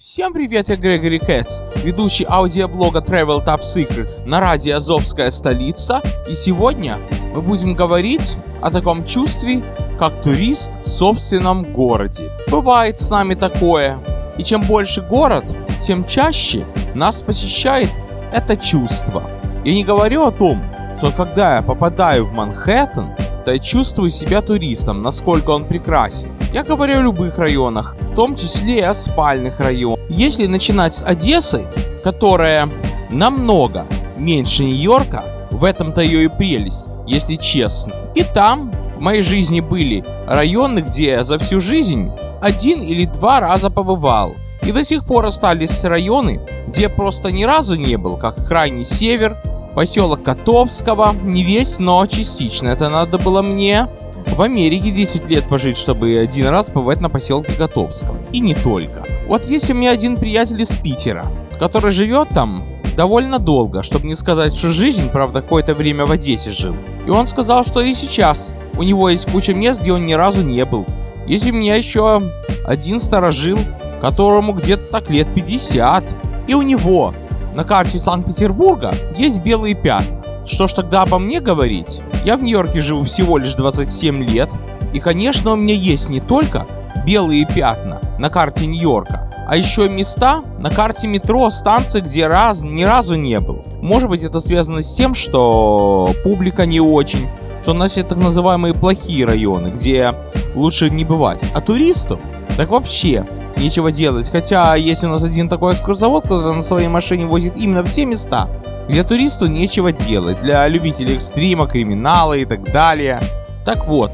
Всем привет, я Грегори Кэтс, ведущий аудиоблога Travel Top Secret на радио Азовская столица. И сегодня мы будем говорить о таком чувстве, как турист в собственном городе. Бывает с нами такое. И чем больше город, тем чаще нас посещает это чувство. Я не говорю о том, что когда я попадаю в Манхэттен, то я чувствую себя туристом, насколько он прекрасен. Я говорю о любых районах, в том числе и о спальных районах. Если начинать с Одессы, которая намного меньше Нью-Йорка, в этом-то ее и прелесть, если честно. И там в моей жизни были районы, где я за всю жизнь один или два раза побывал. И до сих пор остались районы, где просто ни разу не был, как крайний север, поселок Котовского, не весь, но частично. Это надо было мне в Америке 10 лет пожить, чтобы один раз побывать на поселке Котовском. И не только. Вот есть у меня один приятель из Питера, который живет там довольно долго, чтобы не сказать, что жизнь, правда, какое-то время в Одессе жил. И он сказал, что и сейчас у него есть куча мест, где он ни разу не был. Есть у меня еще один старожил, которому где-то так лет 50. И у него на карте Санкт-Петербурга есть белые пятна. Что ж тогда обо мне говорить? Я в Нью-Йорке живу всего лишь 27 лет, и, конечно, у меня есть не только белые пятна на карте Нью-Йорка, а еще места на карте метро, станции, где раз, ни разу не был. Может быть, это связано с тем, что публика не очень, что у нас есть так называемые плохие районы, где лучше не бывать. А туристу так вообще нечего делать. Хотя есть у нас один такой экскурсовод, который на своей машине возит именно в те места, где туристу нечего делать, для любителей экстрима, криминала и так далее. Так вот,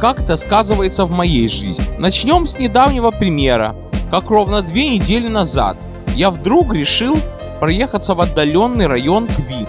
как это сказывается в моей жизни? Начнем с недавнего примера. Как ровно две недели назад я вдруг решил проехаться в отдаленный район Кви.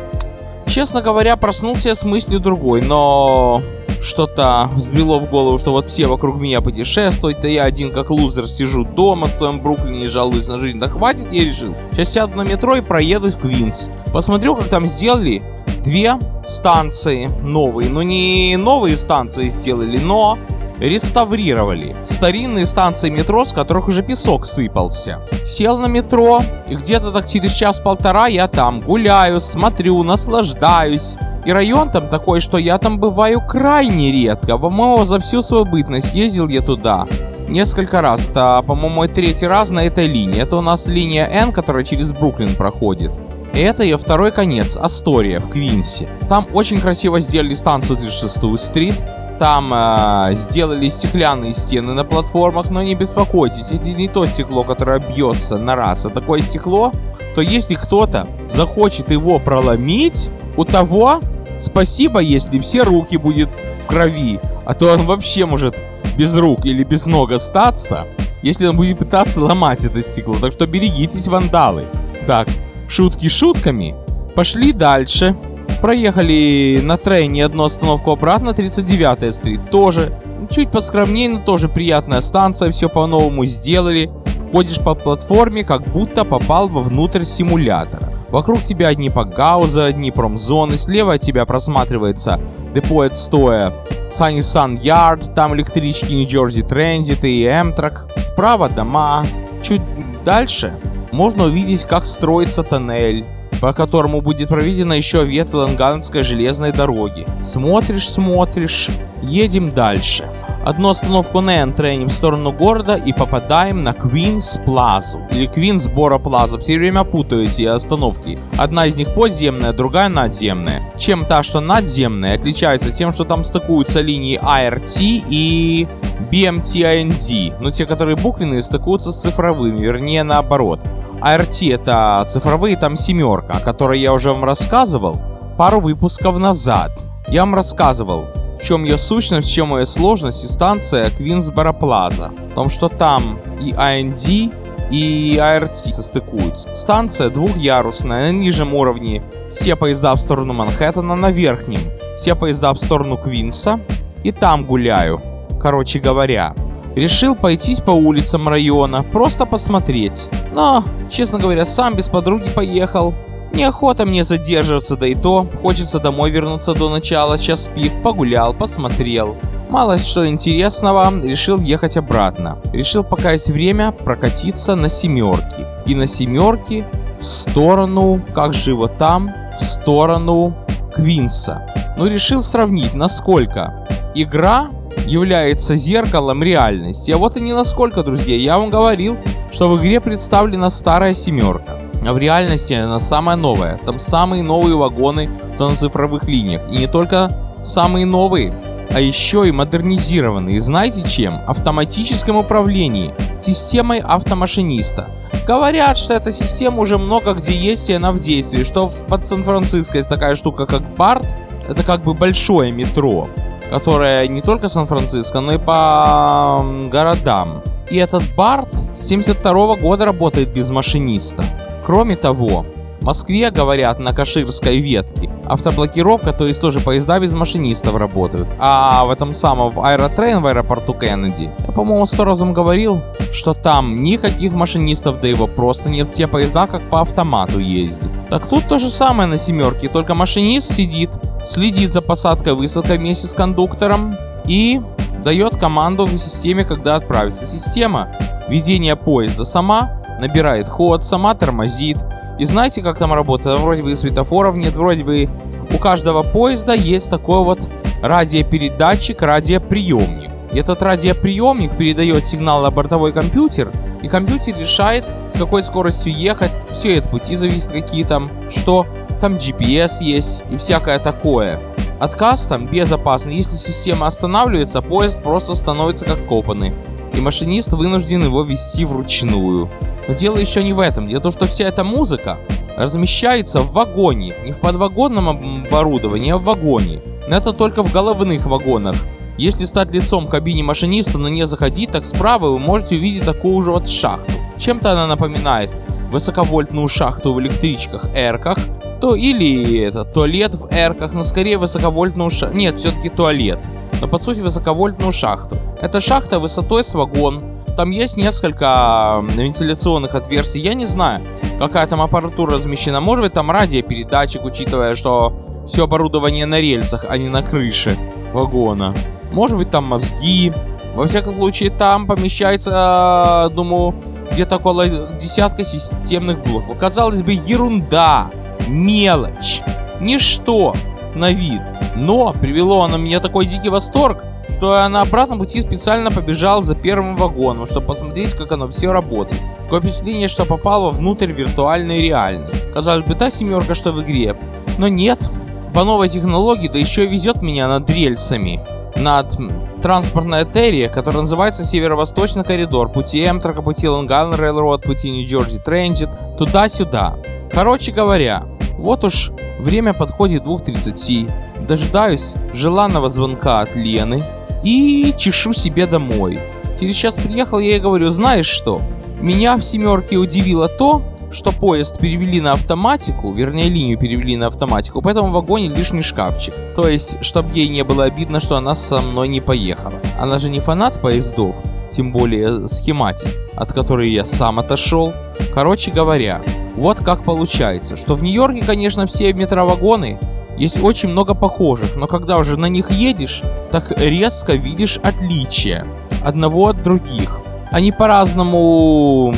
Честно говоря, проснулся я с мыслью другой, но что-то взбило в голову, что вот все вокруг меня путешествуют, а я один как лузер сижу дома в своем Бруклине и жалуюсь на жизнь. Да хватит, я решил. Сейчас сяду на метро и проеду в Квинс. Посмотрю, как там сделали две станции новые. Ну не новые станции сделали, но реставрировали старинные станции метро, с которых уже песок сыпался. Сел на метро, и где-то так через час-полтора я там гуляю, смотрю, наслаждаюсь. И район там такой, что я там бываю крайне редко. По-моему, за всю свою бытность ездил я туда несколько раз. Это, по-моему, третий раз на этой линии. Это у нас линия N, которая через Бруклин проходит. Это ее второй конец, Астория, в Квинсе. Там очень красиво сделали станцию 36-ю стрит. Там э, сделали стеклянные стены на платформах, но не беспокойтесь, это не то стекло, которое бьется на раз, а такое стекло, то если кто-то захочет его проломить, у того спасибо, если все руки будет в крови, а то он вообще может без рук или без ног остаться, если он будет пытаться ломать это стекло. Так что берегитесь, вандалы. Так, шутки шутками. Пошли дальше. Проехали на трейне одну остановку обратно, 39-я стрит. Тоже чуть поскромнее, но тоже приятная станция, все по-новому сделали. Ходишь по платформе, как будто попал вовнутрь симулятора. Вокруг тебя одни погаузы, одни промзоны, слева от тебя просматривается депо отстоя Sunny Sun Yard, там электрички Нью-Джерси Транзит и Эмтрак. Справа дома. Чуть дальше можно увидеть, как строится тоннель, по которому будет проведена еще ветвь Ланганской железной дороги. Смотришь, смотришь, едем дальше. Одну остановку на N-треним в сторону города и попадаем на Квинс Плазу. Или Квинс Бора Плаза. Все время путаю эти остановки. Одна из них подземная, другая надземная. Чем та, что надземная, отличается тем, что там стыкуются линии ART и BMT-IND. Но те, которые буквенные, стыкуются с цифровыми, вернее наоборот. ART это цифровые, там семерка, о которой я уже вам рассказывал пару выпусков назад. Я вам рассказывал, в чем ее сущность, в чем ее сложность и станция Квинсбора Плаза. В том, что там и AND, и ART состыкуются. Станция двухъярусная, на нижнем уровне все поезда в сторону Манхэттена, на верхнем все поезда в сторону Квинса. И там гуляю. Короче говоря, решил пойтись по улицам района, просто посмотреть. Но, честно говоря, сам без подруги поехал. Неохота мне задерживаться, да и то, хочется домой вернуться до начала, час пик, погулял, посмотрел. Мало что интересного, решил ехать обратно. Решил, пока есть время, прокатиться на семерке. И на семерке в сторону, как же его там, в сторону Квинса. Ну, решил сравнить, насколько игра является зеркалом реальности. А вот и не насколько, друзья. Я вам говорил, что в игре представлена старая семерка. А в реальности она самая новая. Там самые новые вагоны, то на цифровых линиях. И не только самые новые, а еще и модернизированные. Знаете чем? Автоматическом управлении, системой автомашиниста. Говорят, что эта система уже много где есть и она в действии, что под Сан-Франциско есть такая штука, как BART, это как бы большое метро, которое не только Сан-Франциско, но и по городам. И этот BART с 72 года работает без машиниста. Кроме того, в Москве, говорят, на Каширской ветке автоблокировка, то есть тоже поезда без машинистов работают. А в этом самом Аэротрейн в аэропорту Кеннеди, я, по-моему, сто разом говорил, что там никаких машинистов, да его просто нет. Все поезда как по автомату ездят. Так тут то же самое на семерке, только машинист сидит, следит за посадкой высадкой вместе с кондуктором и дает команду в системе, когда отправится. Система ведения поезда сама набирает ход, сама тормозит. И знаете, как там работает? Вроде бы светофоров нет, вроде бы у каждого поезда есть такой вот радиопередатчик, радиоприемник. Этот радиоприемник передает сигнал на бортовой компьютер, и компьютер решает, с какой скоростью ехать. Все это пути зависит какие там, что там GPS есть и всякое такое. Отказ там безопасный. Если система останавливается, поезд просто становится как копанный. И машинист вынужден его вести вручную. Но дело еще не в этом. Дело в том, что вся эта музыка размещается в вагоне. Не в подвагонном оборудовании, а в вагоне. Но это только в головных вагонах. Если стать лицом кабине машиниста, но не заходить, так справа вы можете увидеть такую же вот шахту. Чем-то она напоминает высоковольтную шахту в электричках эрках, то или это туалет в эрках, но скорее высоковольтную шахту. Нет, все-таки туалет. Но по сути высоковольтную шахту. Это шахта высотой с вагон, там есть несколько вентиляционных отверстий. Я не знаю, какая там аппаратура размещена. Может быть, там радиопередатчик, учитывая, что все оборудование на рельсах, а не на крыше вагона. Может быть, там мозги. Во всяком случае, там помещается, думаю, где-то около десятка системных блоков. Казалось бы, ерунда, мелочь, ничто на вид. Но привело оно меня такой дикий восторг, что я на обратном пути специально побежал за первым вагоном, чтобы посмотреть, как оно все работает. Такое впечатление, что попало внутрь виртуальной реальной. Казалось бы, та семерка, что в игре. Но нет. По новой технологии, да еще везет меня над рельсами. Над транспортной артерией, которая называется Северо-Восточный коридор, пути Эмтрака, пути Лонгалн Рейлроуд, пути Нью-Джерси Трэнджит, туда-сюда. Короче говоря, вот уж время подходит 2.30. Дожидаюсь желанного звонка от Лены, и чешу себе домой. Через час приехал я и говорю, знаешь что? Меня в семерке удивило то, что поезд перевели на автоматику, вернее линию перевели на автоматику, поэтому в вагоне лишний шкафчик. То есть, чтобы ей не было обидно, что она со мной не поехала. Она же не фанат поездов, тем более схематик, от которой я сам отошел. Короче говоря, вот как получается, что в Нью-Йорке, конечно, все метровагоны есть очень много похожих, но когда уже на них едешь, так резко видишь отличия одного от других. Они по-разному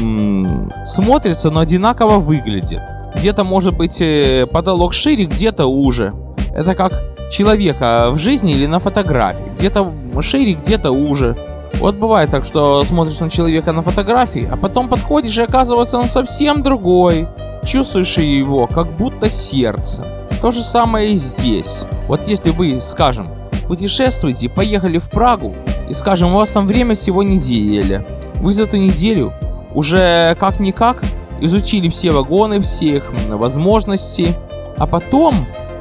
смотрятся, но одинаково выглядят. Где-то может быть э, потолок шире, где-то уже. Это как человека в жизни или на фотографии. Где-то шире, где-то уже. Вот бывает так, что смотришь на человека на фотографии, а потом подходишь и оказывается он совсем другой. Чувствуешь его, как будто сердце. То же самое и здесь. Вот если вы, скажем, путешествуете, поехали в Прагу, и, скажем, у вас там время всего неделя. Вы за эту неделю уже как-никак изучили все вагоны, все их возможности, а потом,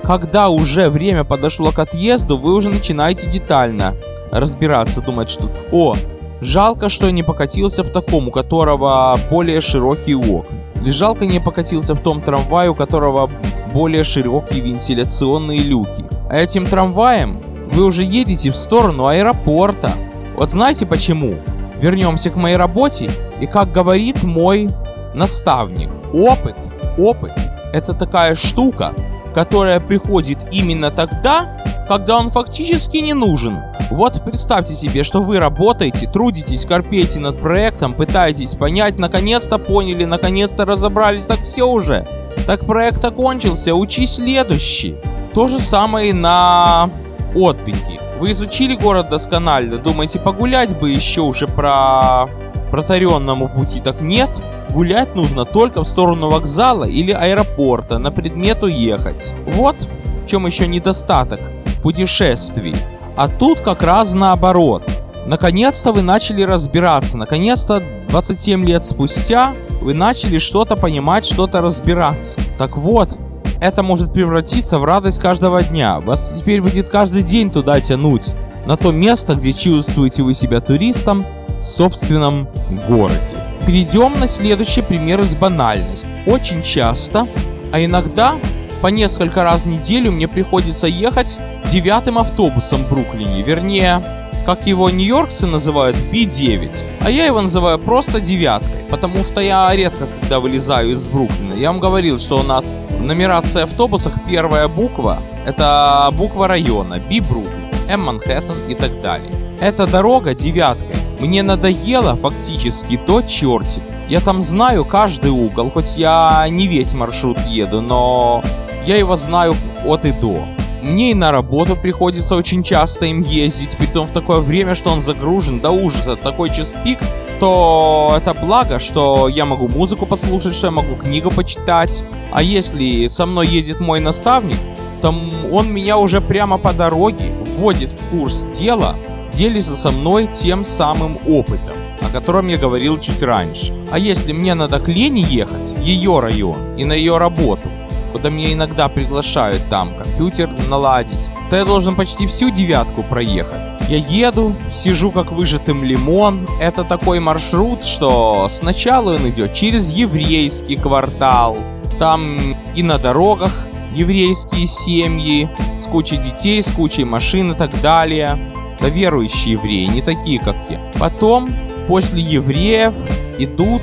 когда уже время подошло к отъезду, вы уже начинаете детально разбираться, думать, что «О, жалко, что я не покатился в таком, у которого более широкий окна». Или жалко не покатился в том трамвае, у которого более широкие вентиляционные люки. А этим трамваем вы уже едете в сторону аэропорта. Вот знаете почему? Вернемся к моей работе, и как говорит мой наставник, опыт, опыт – это такая штука, которая приходит именно тогда, когда он фактически не нужен. Вот представьте себе, что вы работаете, трудитесь, корпеете над проектом, пытаетесь понять, наконец-то поняли, наконец-то разобрались, так все уже. Так проект окончился, учи следующий. То же самое и на отдыхе. Вы изучили город досконально, думаете погулять бы еще уже про протаренному пути, так нет. Гулять нужно только в сторону вокзала или аэропорта, на предмет уехать. Вот в чем еще недостаток путешествий. А тут как раз наоборот. Наконец-то вы начали разбираться, наконец-то 27 лет спустя вы начали что-то понимать, что-то разбираться. Так вот, это может превратиться в радость каждого дня. Вас теперь будет каждый день туда тянуть. На то место, где чувствуете вы себя туристом в собственном городе. Перейдем на следующий пример из банальности. Очень часто, а иногда по несколько раз в неделю мне приходится ехать девятым автобусом в Бруклине. Вернее, как его нью-йоркцы называют, B9. А я его называю просто девяткой, потому что я редко когда вылезаю из Бруклина. Я вам говорил, что у нас в нумерации автобусах первая буква — это буква района, Бруклин, M Манхэттен и так далее. Эта дорога девяткой мне надоело фактически до чертик. Я там знаю каждый угол, хоть я не весь маршрут еду, но я его знаю от и до. Мне и на работу приходится очень часто им ездить, притом в такое время, что он загружен до ужаса. Такой час пик, что это благо, что я могу музыку послушать, что я могу книгу почитать. А если со мной едет мой наставник, то он меня уже прямо по дороге вводит в курс дела, делится со мной тем самым опытом, о котором я говорил чуть раньше. А если мне надо к Лене ехать, в ее район и на ее работу, куда меня иногда приглашают там компьютер наладить, то я должен почти всю девятку проехать. Я еду, сижу как выжатым лимон. Это такой маршрут, что сначала он идет через еврейский квартал. Там и на дорогах еврейские семьи, с кучей детей, с кучей машин и так далее. Да верующие евреи, не такие, как я. Потом, после евреев, идут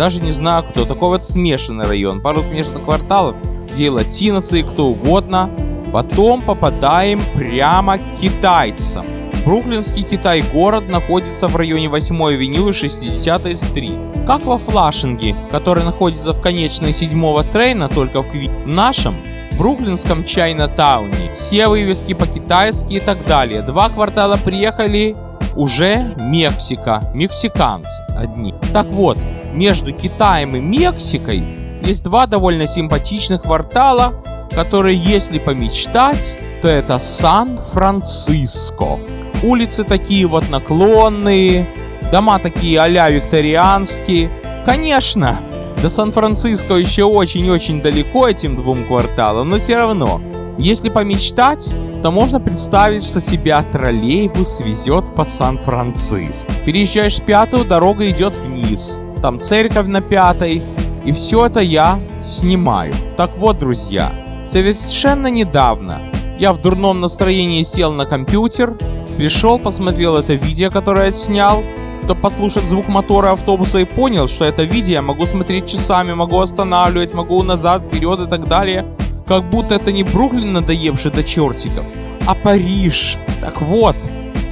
даже не знаю кто, такой вот смешанный район, пару смешанных кварталов, где латиноцы и кто угодно. Потом попадаем прямо к китайцам. Бруклинский Китай город находится в районе 8 авеню и 60 стрит. Как во Флашинге, который находится в конечной 7 трейна, только в Кви. Нашем бруклинском Чайна-тауне все вывески по-китайски и так далее. Два квартала приехали уже Мексика, мексиканцы одни. Так вот, между Китаем и Мексикой есть два довольно симпатичных квартала, которые, если помечтать, то это Сан-Франциско. Улицы такие вот наклонные, дома такие а-ля викторианские. Конечно, до Сан-Франциско еще очень-очень далеко этим двум кварталам, но все равно, если помечтать, то можно представить, что тебя троллейбус везет по Сан-Франциско. Переезжаешь пятую, дорога идет вниз. Там церковь на пятой. И все это я снимаю. Так вот, друзья, совершенно недавно я в дурном настроении сел на компьютер, пришел, посмотрел это видео, которое я снял, чтобы послушать звук мотора автобуса и понял, что это видео я могу смотреть часами, могу останавливать, могу назад, вперед и так далее. Как будто это не Бруклин надоевший до чертиков, а Париж. Так вот,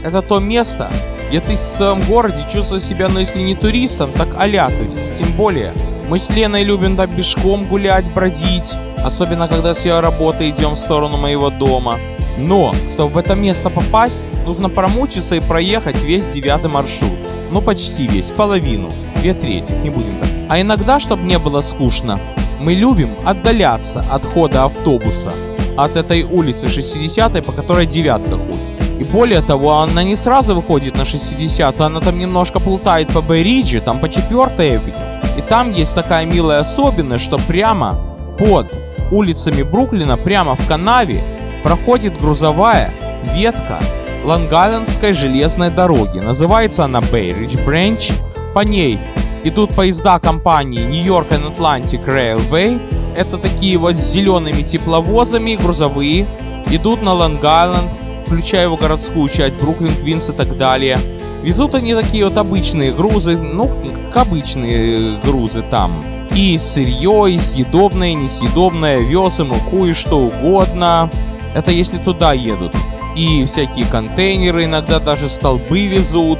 это то место, где ты в своем городе чувствуешь себя, ну если не туристом, так а-ля турист. Тем более, мы с Леной любим там пешком гулять, бродить. Особенно, когда с ее работы идем в сторону моего дома. Но, чтобы в это место попасть, нужно промучиться и проехать весь девятый маршрут. Ну, почти весь, половину. Две трети, не будем так. А иногда, чтобы не было скучно, мы любим отдаляться от хода автобуса, от этой улицы 60 по которой девятка ходит. И более того, она не сразу выходит на 60 она там немножко плутает по Бейриджи, там по 4 авеню. И там есть такая милая особенность, что прямо под улицами Бруклина, прямо в канаве, проходит грузовая ветка Лонг-Айлендской железной дороги. Называется она Бейридж Бренч. По ней идут поезда компании New York and Atlantic Railway. Это такие вот с зелеными тепловозами, грузовые. Идут на Лонг-Айленд, включая его городскую часть, Бруклин, Квинс и так далее. Везут они такие вот обычные грузы, ну, как обычные грузы там. И сырье, и съедобное, и несъедобное, и муку, и что угодно. Это если туда едут. и всякие контейнеры, иногда даже столбы везут.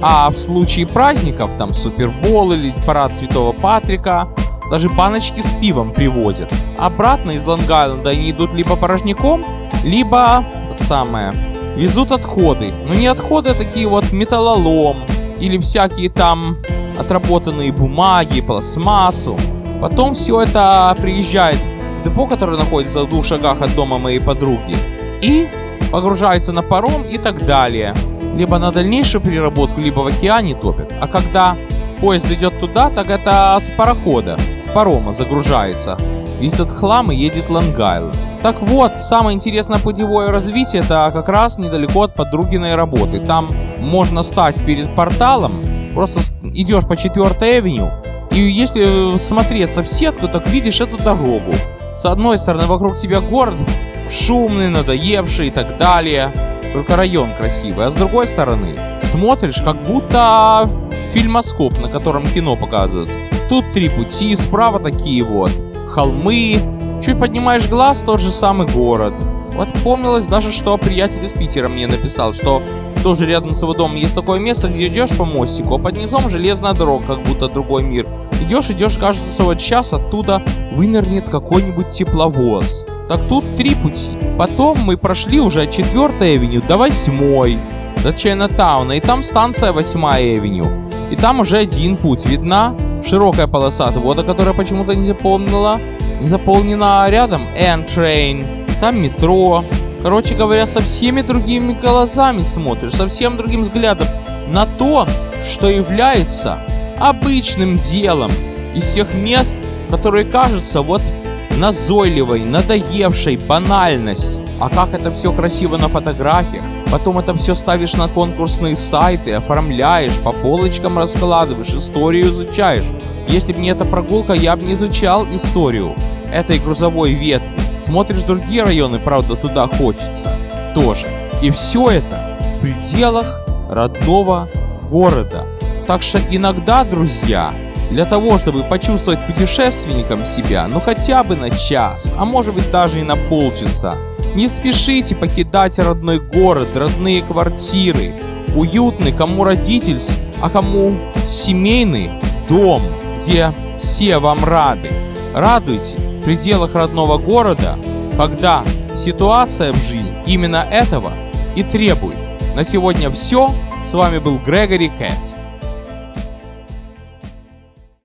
А в случае праздников, там Супербол или парад Святого Патрика, даже баночки с пивом привозят. Обратно из Лонг-Айленда они идут либо порожняком, либо самое, везут отходы. Но не отходы, а такие вот металлолом или всякие там отработанные бумаги, пластмассу. Потом все это приезжает в депо, которое находится в двух шагах от дома моей подруги. И погружается на паром и так далее. Либо на дальнейшую переработку, либо в океане топят. А когда поезд идет туда, так это с парохода, с парома загружается. Весь этот хлам и едет Лангайл. Так вот, самое интересное путевое развитие это как раз недалеко от подругиной работы. Там можно стать перед порталом, просто идешь по 4 авеню, и если смотреться в сетку, так видишь эту дорогу. С одной стороны вокруг тебя город шумный, надоевший и так далее. Только район красивый. А с другой стороны, смотришь, как будто фильмоскоп, на котором кино показывают. Тут три пути, справа такие вот холмы. Чуть поднимаешь глаз, тот же самый город. Вот помнилось даже, что приятель из Питера мне написал, что тоже рядом с его домом есть такое место, где идешь по мостику, а под низом железная дорога, как будто другой мир. Идешь, идешь, кажется, вот сейчас оттуда вынырнет какой-нибудь тепловоз. Так тут три пути. Потом мы прошли уже от 4 авеню до 8 до Чайнатауна, и там станция 8 авеню. И там уже один путь. Видна широкая полоса отвода, которая почему-то не заполнила. Не заполнена рядом N-Train. Там метро. Короче говоря, со всеми другими глазами смотришь, совсем другим взглядом на то, что является обычным делом из всех мест, которые кажутся вот назойливой, надоевшей, банальность. А как это все красиво на фотографиях. Потом это все ставишь на конкурсные сайты, оформляешь, по полочкам раскладываешь, историю изучаешь. Если бы не эта прогулка, я бы не изучал историю этой грузовой ветви. Смотришь другие районы, правда, туда хочется. Тоже. И все это в пределах родного города. Так что иногда, друзья, для того, чтобы почувствовать путешественником себя, ну хотя бы на час, а может быть даже и на полчаса, не спешите покидать родной город, родные квартиры, уютный кому родительств, а кому семейный дом, где все вам рады. Радуйте в пределах родного города, когда ситуация в жизни именно этого и требует. На сегодня все. С вами был Грегори Кэтс.